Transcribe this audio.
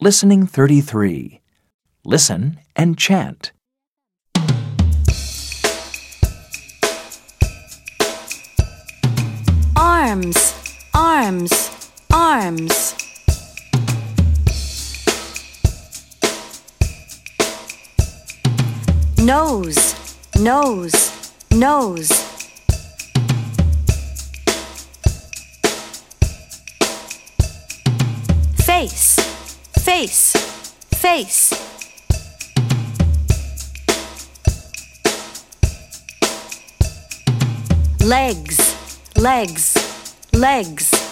Listening 33. Listen and chant. arms, arms, arms. Nose, nose, nose. Face, face, face. Legs, legs, legs.